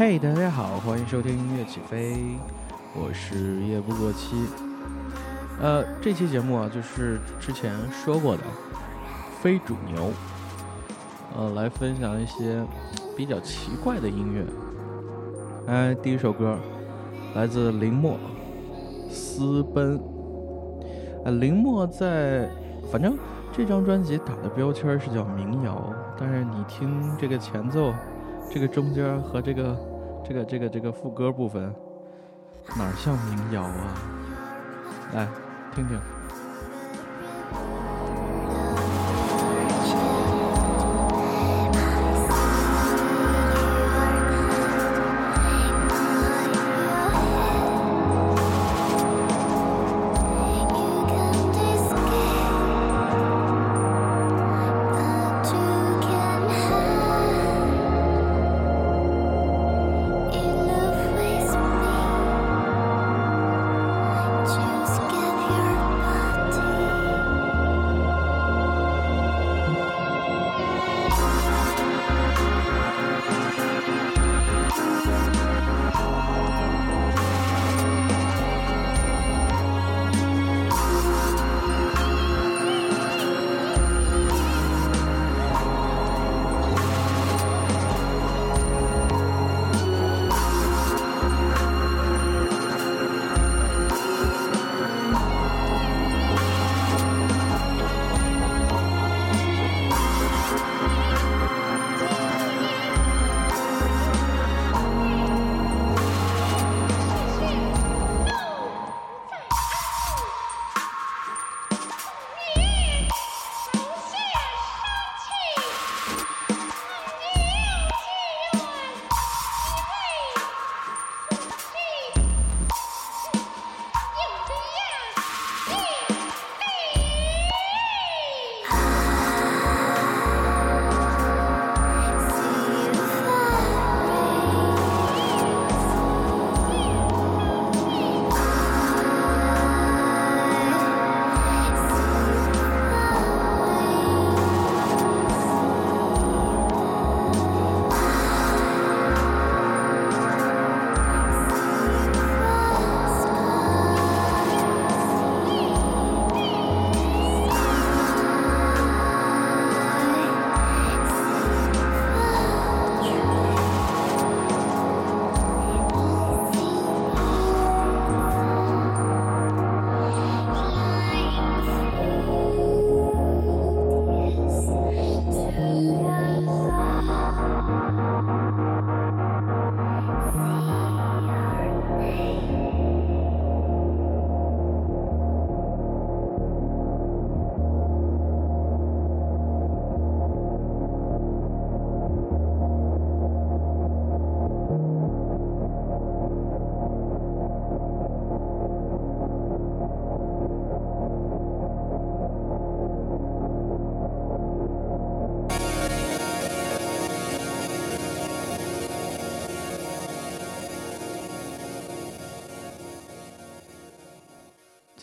嘿，大家好，欢迎收听音乐起飞，我是夜不过期。呃，这期节目啊，就是之前说过的非主牛，呃，来分享一些比较奇怪的音乐。哎，第一首歌来自林默，《私奔》。呃，林默在，反正这张专辑打的标签是叫民谣，但是你听这个前奏，这个中间和这个。这个这个这个副歌部分，哪像民谣啊？来听听。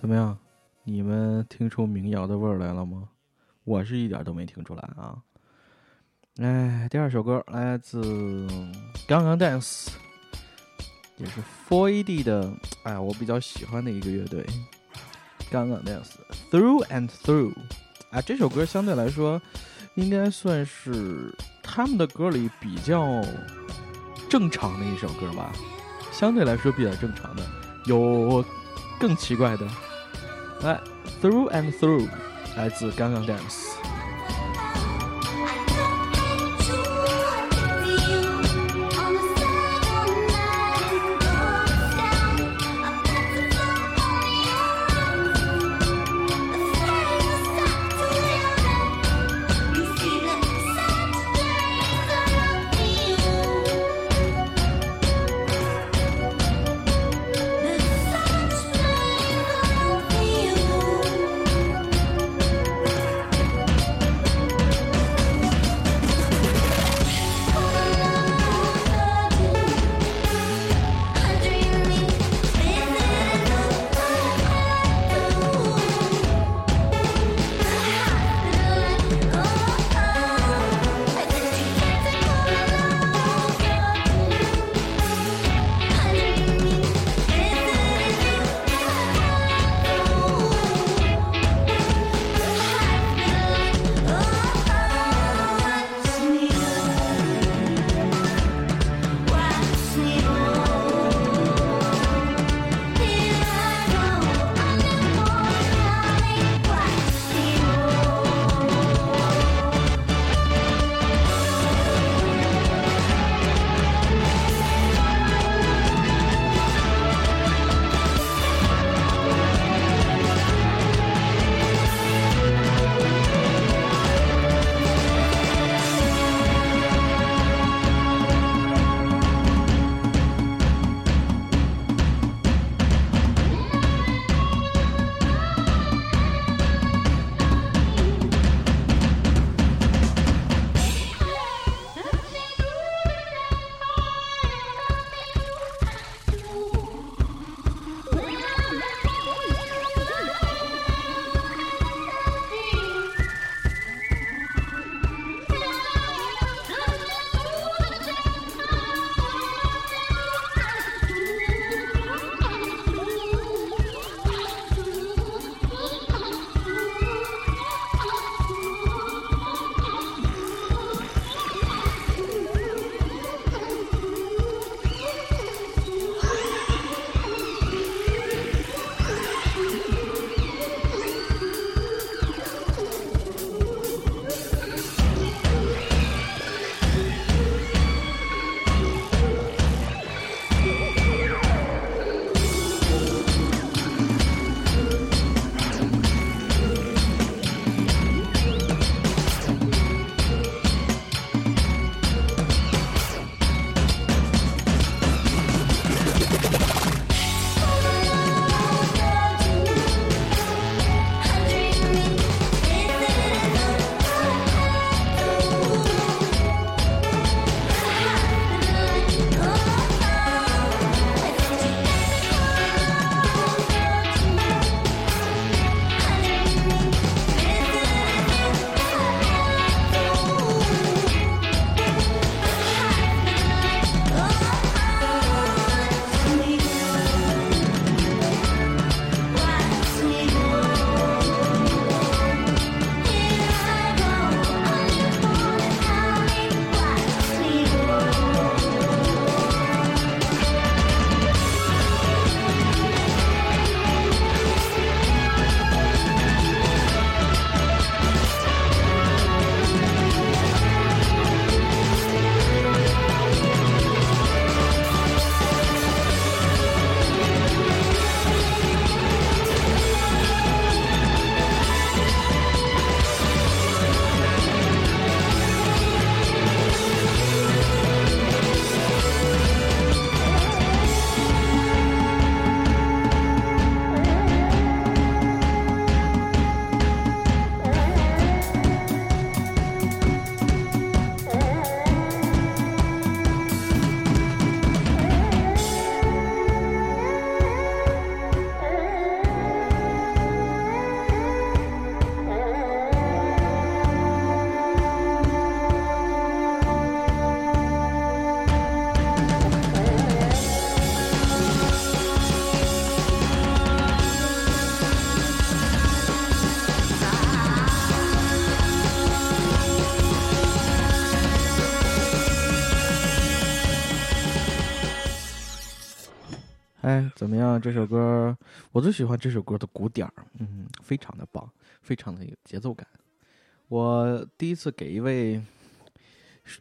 怎么样？你们听出民谣的味儿来了吗？我是一点都没听出来啊！哎，第二首歌来自《刚刚 Dance》，也是 Four AD 的，哎，我比较喜欢的一个乐队，《刚刚 Dance》Through and Through。啊，这首歌相对来说，应该算是他们的歌里比较正常的一首歌吧，相对来说比较正常的，有更奇怪的。来，Through and Through，来自刚刚 Dance。 怎么样？这首歌我最喜欢这首歌的鼓点儿，嗯，非常的棒，非常的有节奏感。我第一次给一位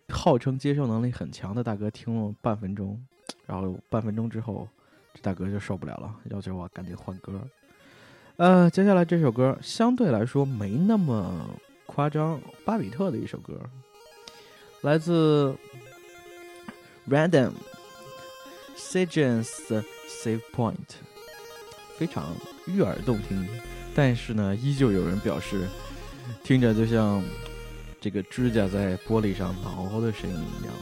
号称接受能力很强的大哥听了半分钟，然后半分钟之后，这大哥就受不了了，要求我赶紧换歌。呃，接下来这首歌相对来说没那么夸张，巴比特的一首歌，来自 Random Sagens Save Point，非常悦耳动听，但是呢，依旧有人表示听着就像这个指甲在玻璃上挠的声音一样。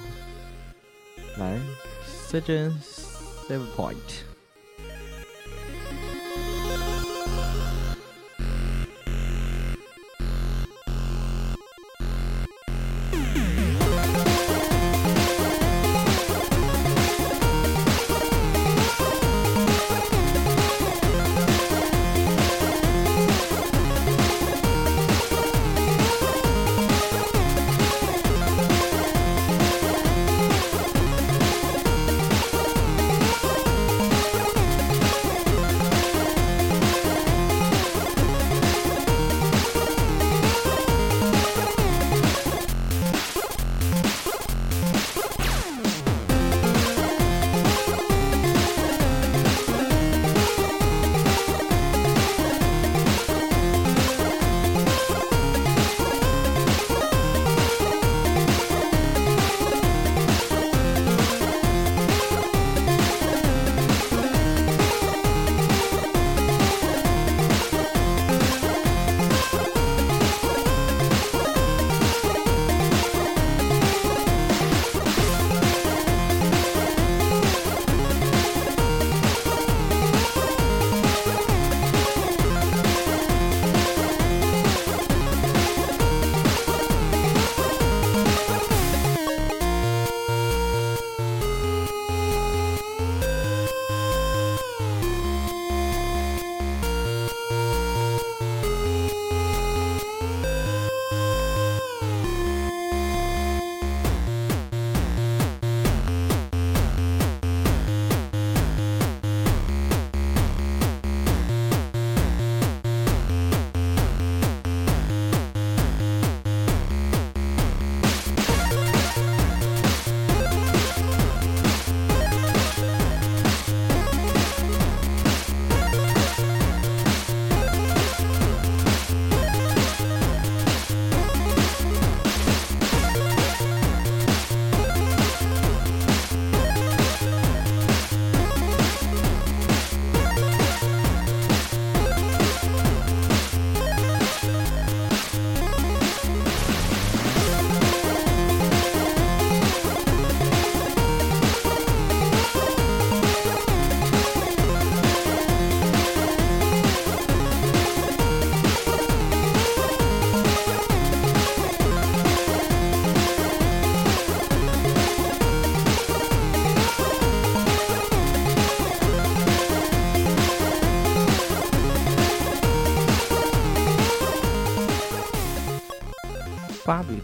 来，Sagens Save Point。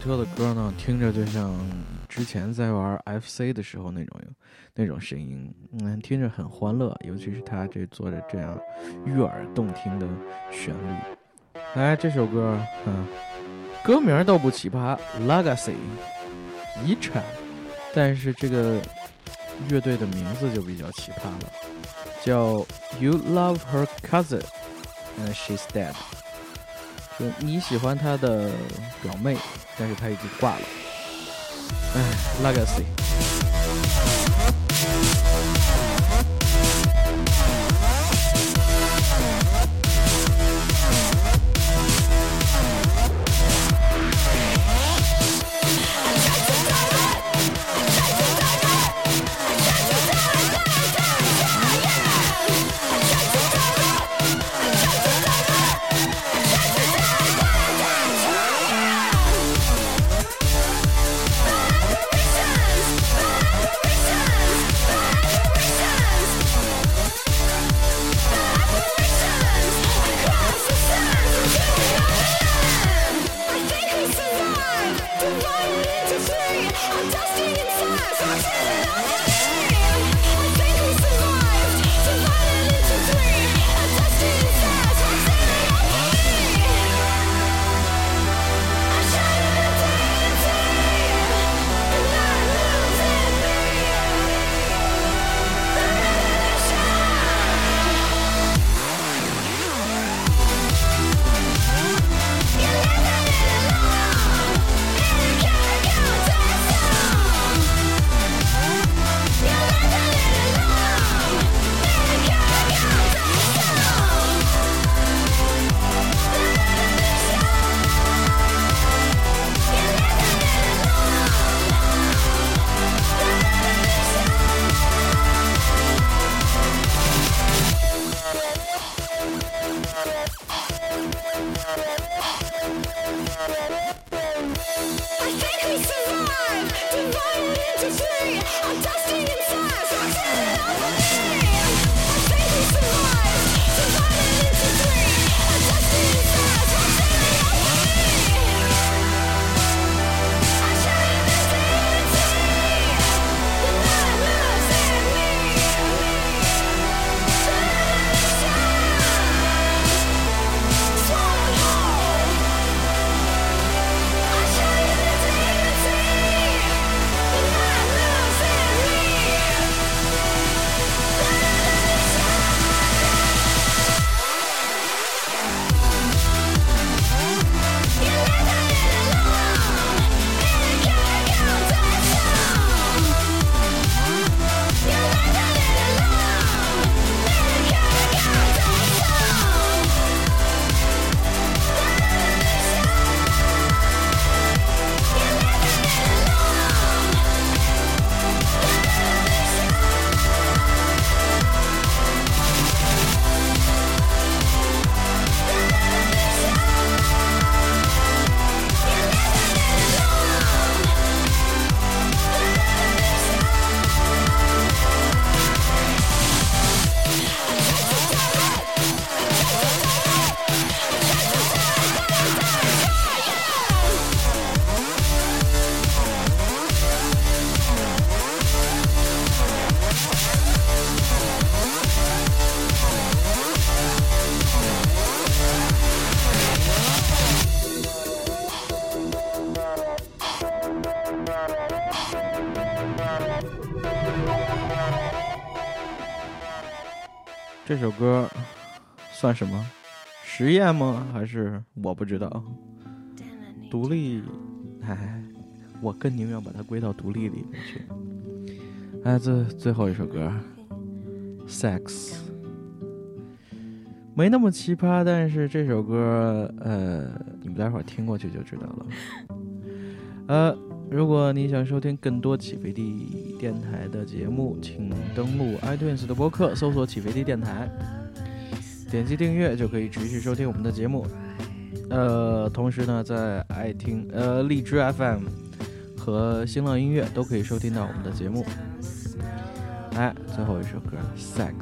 特的歌呢，听着就像之前在玩 FC 的时候那种那种声音，嗯，听着很欢乐，尤其是他这做的这样悦耳动听的旋律。来，这首歌，嗯，歌名倒不奇葩，Legacy，遗产，但是这个乐队的名字就比较奇葩了，叫 You Love Her Cousin，and She's Dead。你喜欢他的表妹，但是他已经挂了。哎，Legacy。这首歌算什么？实验吗？还是我不知道？独立，哎，我更宁愿把它归到独立里面去。来自最后一首歌，Sex，没那么奇葩，但是这首歌，呃，你们待会儿听过去就知道了。呃，如果你想收听更多起飞地电台的节目，请登录 iTunes 的播客，搜索“起飞地电台”，点击订阅就可以持续收听我们的节目。呃，同时呢，在爱听呃荔枝 FM 和新浪音乐都可以收听到我们的节目。来，最后一首歌《Sex》。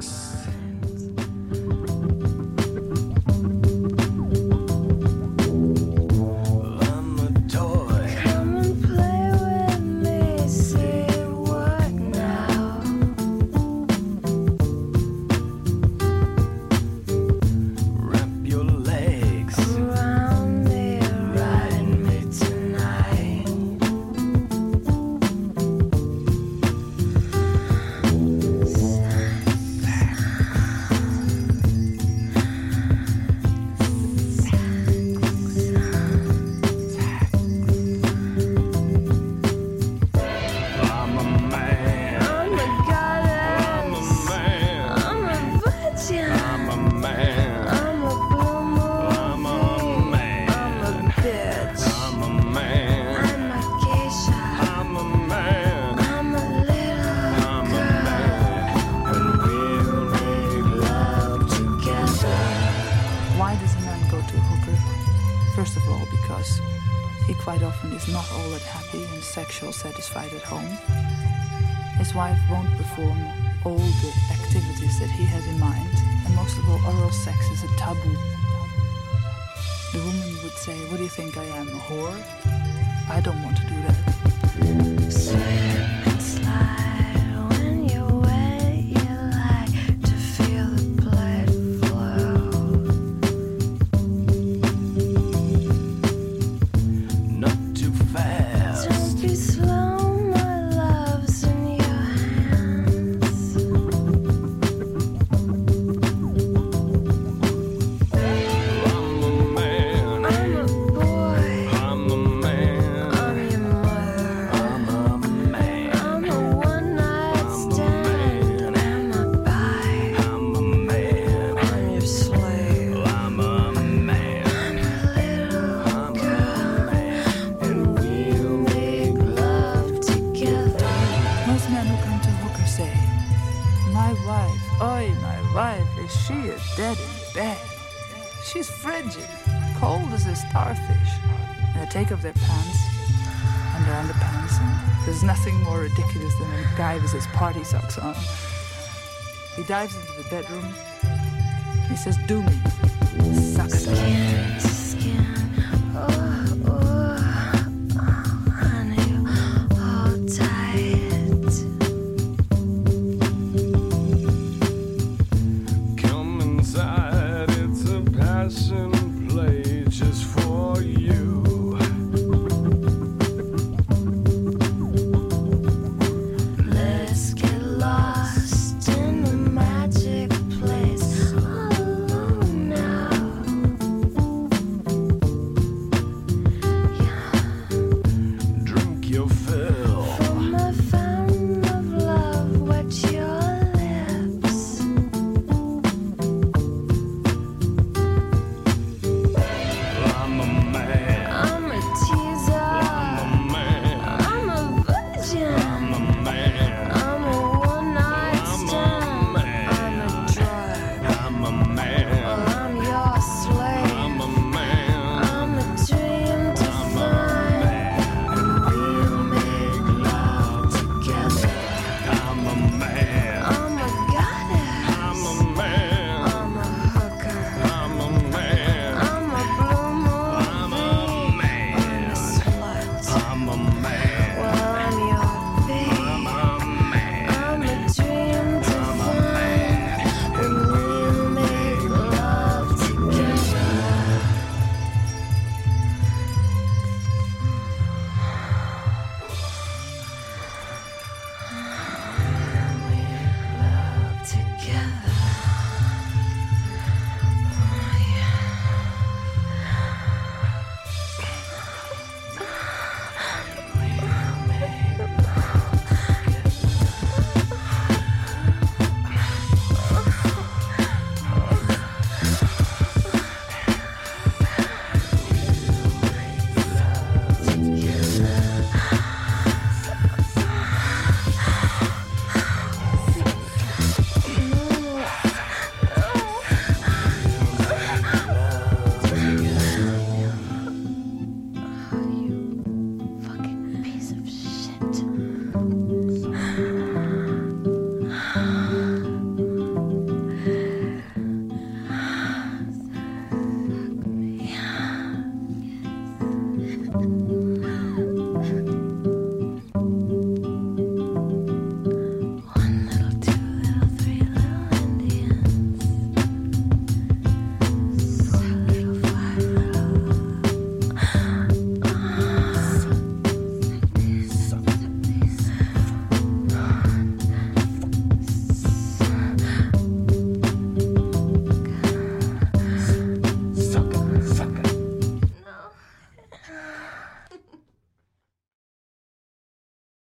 perform all the activities that he has in mind, and most of all, oral sex is a taboo. The woman would say, What do you think I am, a whore? I don't want to do that. Take off their pants and their underpants. And there's nothing more ridiculous than a guy with his party socks on. He dives into the bedroom. He says, Do me. Suck it. Come